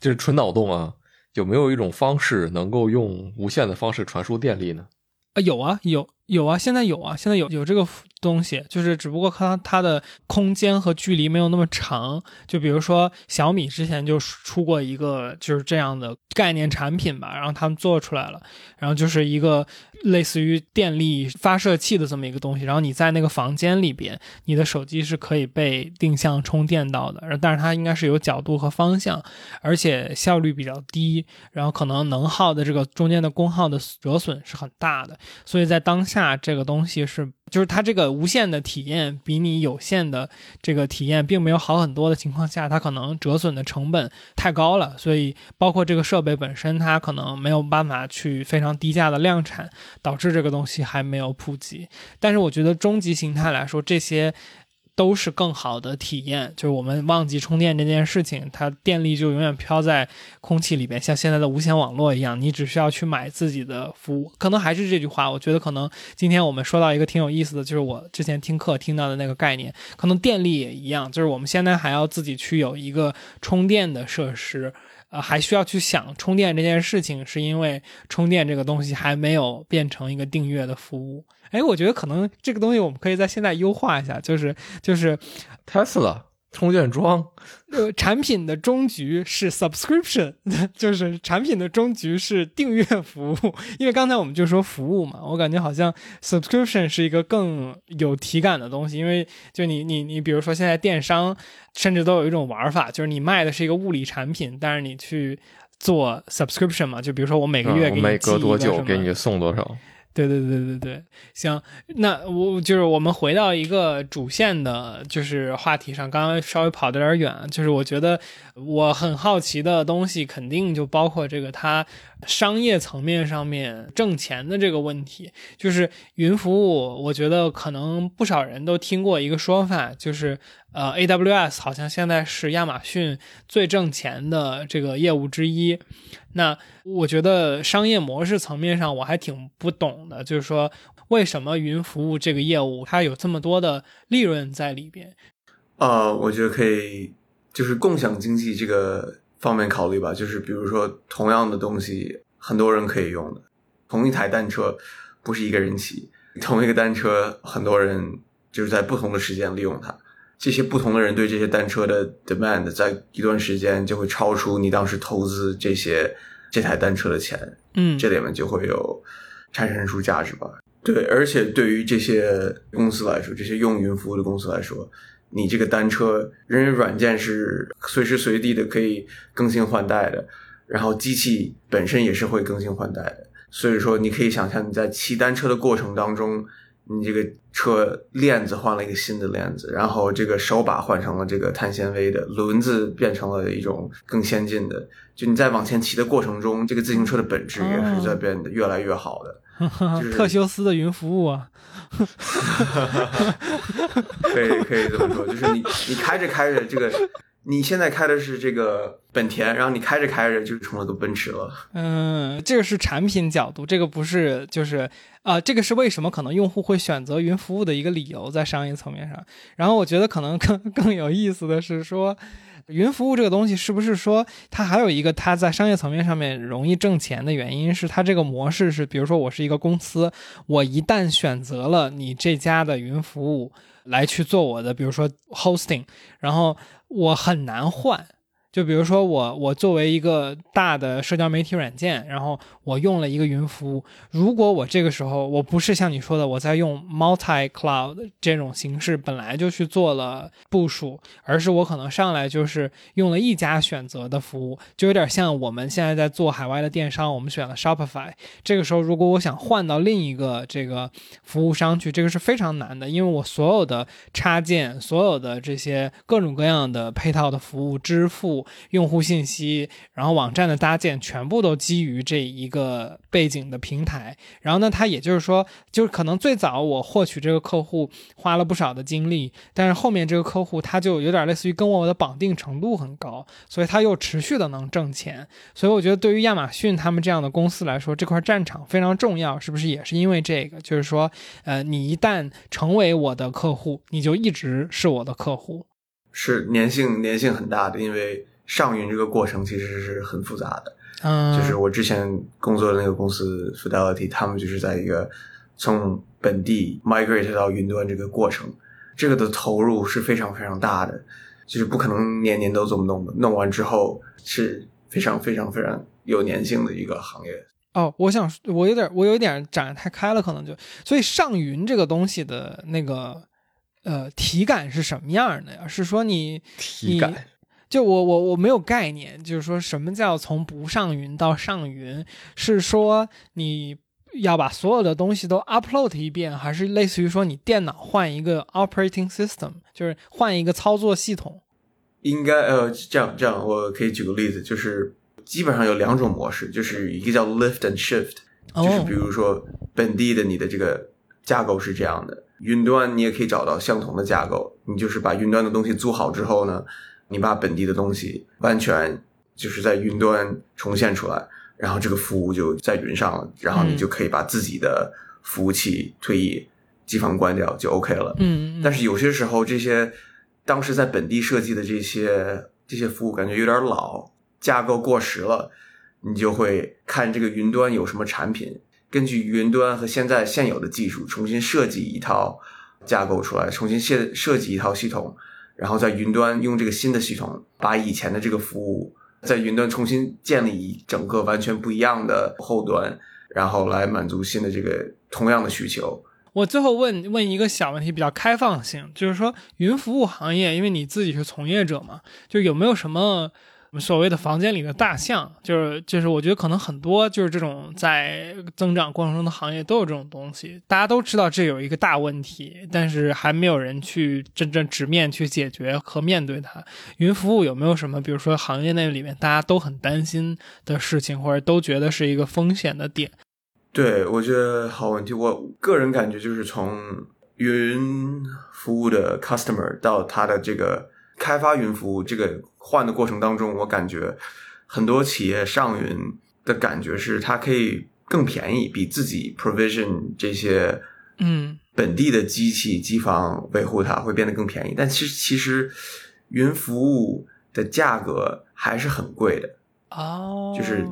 就是纯脑洞啊。有没有一种方式能够用无线的方式传输电力呢？啊，有啊，有有啊，现在有啊，现在有有这个。东西就是只不过它它的空间和距离没有那么长，就比如说小米之前就出过一个就是这样的概念产品吧，然后他们做出来了，然后就是一个类似于电力发射器的这么一个东西，然后你在那个房间里边，你的手机是可以被定向充电到的，但是它应该是有角度和方向，而且效率比较低，然后可能能耗的这个中间的功耗的折损是很大的，所以在当下这个东西是。就是它这个无限的体验比你有限的这个体验并没有好很多的情况下，它可能折损的成本太高了，所以包括这个设备本身，它可能没有办法去非常低价的量产，导致这个东西还没有普及。但是我觉得终极形态来说，这些。都是更好的体验，就是我们忘记充电这件事情，它电力就永远飘在空气里边，像现在的无线网络一样，你只需要去买自己的服务。可能还是这句话，我觉得可能今天我们说到一个挺有意思的，就是我之前听课听到的那个概念，可能电力也一样，就是我们现在还要自己去有一个充电的设施，呃，还需要去想充电这件事情，是因为充电这个东西还没有变成一个订阅的服务。哎，我觉得可能这个东西我们可以在现在优化一下，就是就是 Tesla 充电桩，呃，产品的终局是 subscription，[laughs] 就是产品的终局是订阅服务。因为刚才我们就说服务嘛，我感觉好像 subscription 是一个更有体感的东西。因为就你你你，比如说现在电商甚至都有一种玩法，就是你卖的是一个物理产品，但是你去做 subscription 嘛，就比如说我每个月给你每隔多久给你送多少。对对对对对，行，那我就是我们回到一个主线的，就是话题上，刚刚稍微跑的有点远，就是我觉得我很好奇的东西，肯定就包括这个他商业层面上面挣钱的这个问题，就是云服务，我觉得可能不少人都听过一个说法，就是呃，AWS 好像现在是亚马逊最挣钱的这个业务之一。那我觉得商业模式层面上我还挺不懂的，就是说为什么云服务这个业务它有这么多的利润在里边？呃，我觉得可以就是共享经济这个方面考虑吧。就是比如说同样的东西，很多人可以用的，同一台单车不是一个人骑，同一个单车很多人就是在不同的时间利用它，这些不同的人对这些单车的 demand 在一段时间就会超出你当时投资这些。这台单车的钱，嗯，这里面就会有产生出价值吧？对，而且对于这些公司来说，这些用云服务的公司来说，你这个单车，人为软件是随时随地的可以更新换代的，然后机器本身也是会更新换代的，所以说你可以想象你在骑单车的过程当中。你这个车链子换了一个新的链子，然后这个手把换成了这个碳纤维的，轮子变成了一种更先进的。就你在往前骑的过程中，这个自行车的本质也是在变得越来越好的。[laughs] 特修斯的云服务啊，[laughs] 可以可以这么说，就是你你开着开着这个。你现在开的是这个本田，然后你开着开着就成了个奔驰了。嗯，这个是产品角度，这个不是就是啊，这个是为什么可能用户会选择云服务的一个理由，在商业层面上。然后我觉得可能更更有意思的是说，云服务这个东西是不是说它还有一个它在商业层面上面容易挣钱的原因是它这个模式是，比如说我是一个公司，我一旦选择了你这家的云服务来去做我的，比如说 hosting，然后。我很难换。就比如说我，我作为一个大的社交媒体软件，然后我用了一个云服务。如果我这个时候我不是像你说的我在用 multi cloud 这种形式本来就去做了部署，而是我可能上来就是用了一家选择的服务，就有点像我们现在在做海外的电商，我们选了 Shopify。这个时候如果我想换到另一个这个服务商去，这个是非常难的，因为我所有的插件、所有的这些各种各样的配套的服务、支付。用户信息，然后网站的搭建全部都基于这一个背景的平台。然后呢，它也就是说，就是可能最早我获取这个客户花了不少的精力，但是后面这个客户他就有点类似于跟我的绑定程度很高，所以他又持续的能挣钱。所以我觉得对于亚马逊他们这样的公司来说，这块战场非常重要，是不是也是因为这个？就是说，呃，你一旦成为我的客户，你就一直是我的客户，是粘性粘性很大的，因为。上云这个过程其实是很复杂的，嗯，就是我之前工作的那个公司 Fidelity，他们就是在一个从本地 migrate 到云端这个过程，这个的投入是非常非常大的，就是不可能年年都这么弄的，弄完之后是非常非常非常有粘性的一个行业。哦，我想我有点我有点展太开了，可能就所以上云这个东西的那个呃体感是什么样的呀？是说你体感。就我我我没有概念，就是说什么叫从不上云到上云，是说你要把所有的东西都 upload 一遍，还是类似于说你电脑换一个 operating system，就是换一个操作系统？应该呃这样这样，我可以举个例子，就是基本上有两种模式，就是一个叫 lift and shift，就是比如说本地的你的这个架构是这样的，云端你也可以找到相同的架构，你就是把云端的东西租好之后呢。你把本地的东西完全就是在云端重现出来，然后这个服务就在云上了，然后你就可以把自己的服务器退役、机房关掉就 OK 了。嗯，但是有些时候这些当时在本地设计的这些这些服务感觉有点老，架构过时了，你就会看这个云端有什么产品，根据云端和现在现有的技术重新设计一套架构出来，重新设设计一套系统。然后在云端用这个新的系统，把以前的这个服务在云端重新建立一整个完全不一样的后端，然后来满足新的这个同样的需求。我最后问问一个小问题，比较开放性，就是说云服务行业，因为你自己是从业者嘛，就有没有什么所谓的房间里的大象，就是就是，我觉得可能很多就是这种在增长过程中的行业都有这种东西。大家都知道这有一个大问题，但是还没有人去真正直面去解决和面对它。云服务有没有什么，比如说行业内里面大家都很担心的事情，或者都觉得是一个风险的点？对，我觉得好问题。我个人感觉就是从云服务的 customer 到他的这个。开发云服务这个换的过程当中，我感觉很多企业上云的感觉是它可以更便宜，比自己 provision 这些嗯本地的机器机房维护它会变得更便宜。但其实其实云服务的价格还是很贵的哦，就是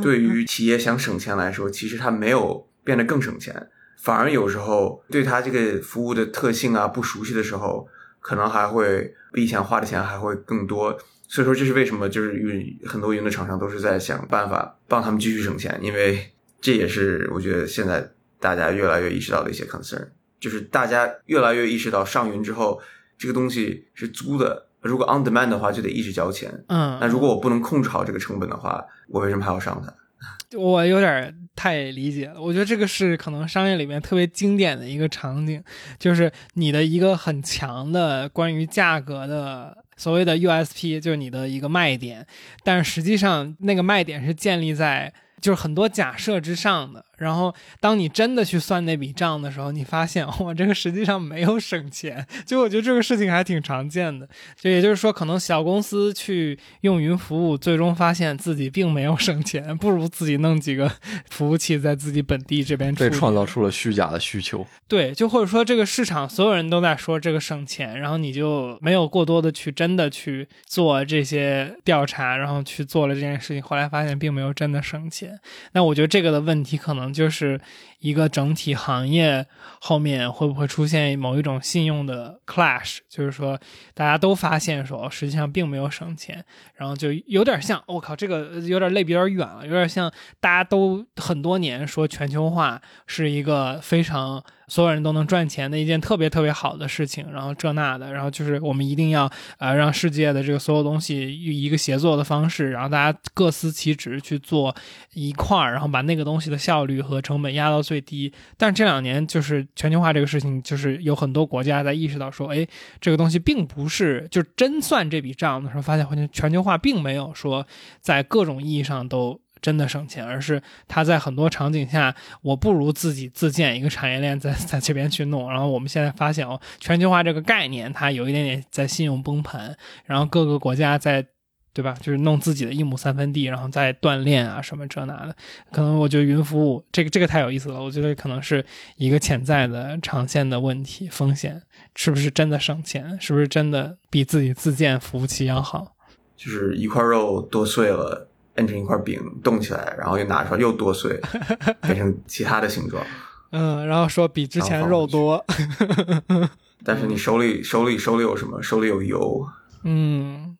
对于企业想省钱来说，其实它没有变得更省钱，反而有时候对它这个服务的特性啊不熟悉的时候。可能还会比以前花的钱还会更多，所以说这是为什么就是云很多云的厂商都是在想办法帮他们继续省钱，因为这也是我觉得现在大家越来越意识到的一些 concern，就是大家越来越意识到上云之后这个东西是租的，如果 on demand 的话就得一直交钱，嗯，那如果我不能控制好这个成本的话，我为什么还要上它？[laughs] 我有点太理解了，我觉得这个是可能商业里面特别经典的一个场景，就是你的一个很强的关于价格的所谓的 USP，就是你的一个卖点，但是实际上那个卖点是建立在就是很多假设之上的。然后，当你真的去算那笔账的时候，你发现 [laughs] 我这个实际上没有省钱。[laughs] 就我觉得这个事情还挺常见的。就也就是说，可能小公司去用云服务，最终发现自己并没有省钱，[laughs] 不如自己弄几个服务器在自己本地这边。被创造出了虚假的需求。对，就或者说这个市场所有人都在说这个省钱，然后你就没有过多的去真的去做这些调查，然后去做了这件事情，后来发现并没有真的省钱。那我觉得这个的问题可能。就是一个整体行业后面会不会出现某一种信用的 clash？就是说大家都发现说实际上并没有省钱，然后就有点像我靠，这个有点类比有点远了，有点像大家都很多年说全球化是一个非常。所有人都能赚钱的一件特别特别好的事情，然后这那的，然后就是我们一定要呃让世界的这个所有东西以一个协作的方式，然后大家各司其职去做一块儿，然后把那个东西的效率和成本压到最低。但是这两年就是全球化这个事情，就是有很多国家在意识到说，哎，这个东西并不是就真算这笔账的时候，发现好像全球化并没有说在各种意义上都。真的省钱，而是他在很多场景下，我不如自己自建一个产业链，在在这边去弄。然后我们现在发现哦，全球化这个概念，它有一点点在信用崩盘，然后各个国家在，对吧？就是弄自己的一亩三分地，然后再锻炼啊什么这那的。可能我觉得云服务这个这个太有意思了，我觉得可能是一个潜在的长线的问题风险，是不是真的省钱？是不是真的比自己自建服务器要好？就是一块肉剁碎了。摁成一块饼，冻起来，然后又拿出来，又剁碎，变成其他的形状。嗯，然后说比之前肉多，但是你手里手里手里有什么？手里有油。嗯，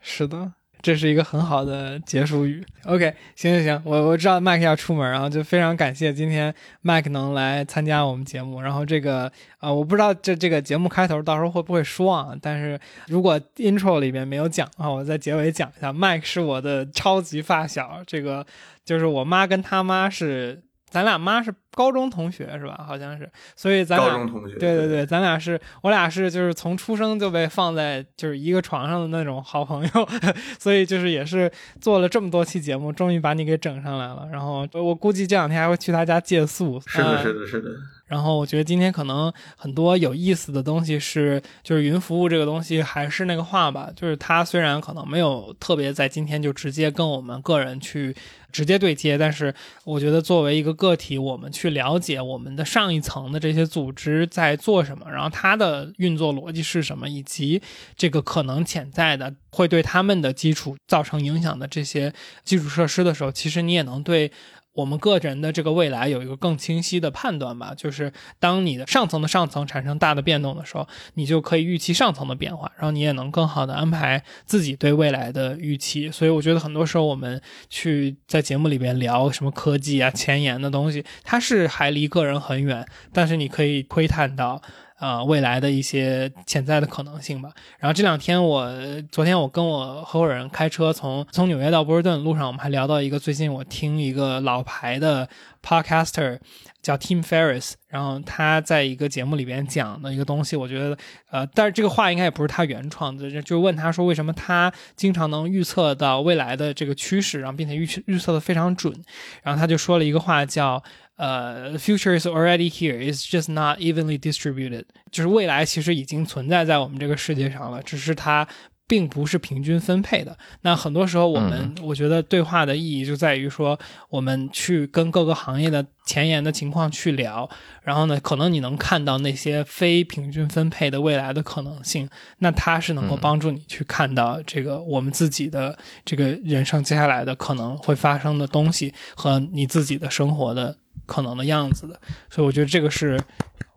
是的。这是一个很好的结束语。OK，行行行，我我知道麦克要出门，然后就非常感谢今天麦克能来参加我们节目。然后这个啊，我不知道这这个节目开头到时候会不会说啊？但是如果 intro 里面没有讲啊，我在结尾讲一下。[laughs] 麦克是我的超级发小，这个就是我妈跟他妈是。咱俩妈是高中同学是吧？好像是，所以咱俩高中同学，对对对，咱俩是我俩是就是从出生就被放在就是一个床上的那种好朋友，[laughs] 所以就是也是做了这么多期节目，终于把你给整上来了。然后我估计这两天还会去他家借宿。是的，是的，是的。然后我觉得今天可能很多有意思的东西是，就是云服务这个东西还是那个话吧，就是它虽然可能没有特别在今天就直接跟我们个人去直接对接，但是我觉得作为一个个体，我们去去了解我们的上一层的这些组织在做什么，然后它的运作逻辑是什么，以及这个可能潜在的会对他们的基础造成影响的这些基础设施的时候，其实你也能对。我们个人的这个未来有一个更清晰的判断吧，就是当你的上层的上层产生大的变动的时候，你就可以预期上层的变化，然后你也能更好的安排自己对未来的预期。所以我觉得很多时候我们去在节目里边聊什么科技啊、前沿的东西，它是还离个人很远，但是你可以窥探到。呃未来的一些潜在的可能性吧。然后这两天我昨天我跟我合伙人开车从从纽约到波士顿路上，我们还聊到一个最近我听一个老牌的 podcaster。叫 Tim Ferris，然后他在一个节目里边讲的一个东西，我觉得，呃，但是这个话应该也不是他原创的，就问他说为什么他经常能预测到未来的这个趋势，然后并且预预测的非常准，然后他就说了一个话叫，呃，the future is already here，it's just not evenly distributed，就是未来其实已经存在在我们这个世界上了，只是它。并不是平均分配的。那很多时候，我们我觉得对话的意义就在于说，我们去跟各个行业的前沿的情况去聊，然后呢，可能你能看到那些非平均分配的未来的可能性。那它是能够帮助你去看到这个我们自己的这个人生接下来的可能会发生的东西和你自己的生活的可能的样子的。所以我觉得这个是，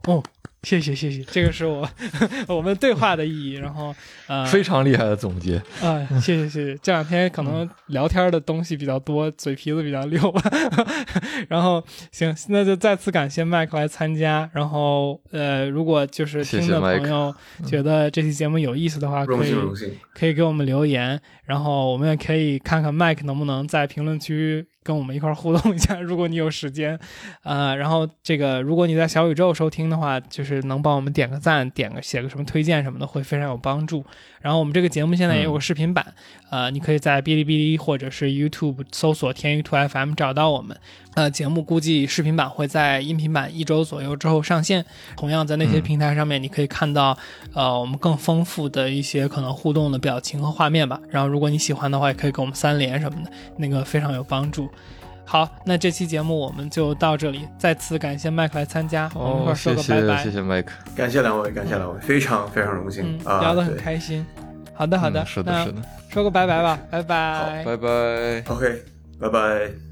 哦。谢谢谢谢，这个是我 [laughs] 我们对话的意义。然后呃，非常厉害的总结啊，谢谢谢谢。这两天可能聊天的东西比较多，嘴皮子比较溜。[laughs] 然后行，那就再次感谢麦克来参加。然后呃，如果就是听的朋友觉得这期节目有意思的话，可以可以给我们留言。然后我们也可以看看麦克能不能在评论区。跟我们一块互动一下，[laughs] 如果你有时间，呃，然后这个如果你在小宇宙收听的话，就是能帮我们点个赞，点个写个什么推荐什么的，会非常有帮助。然后我们这个节目现在也有个视频版，呃，你可以在哔哩哔哩或者是 YouTube 搜索“天娱兔 FM” 找到我们。呃，节目估计视频版会在音频版一周左右之后上线。同样在那些平台上面，你可以看到呃我们更丰富的一些可能互动的表情和画面吧。然后如果你喜欢的话，也可以给我们三连什么的，那个非常有帮助。好，那这期节目我们就到这里。再次感谢麦克来参加，我们一块说个拜拜。谢谢麦克，感谢两位，感谢两位，非常非常荣幸啊，聊得很开心。好的，好的，是的，是的，说个拜拜吧，拜拜，拜拜，OK，拜拜。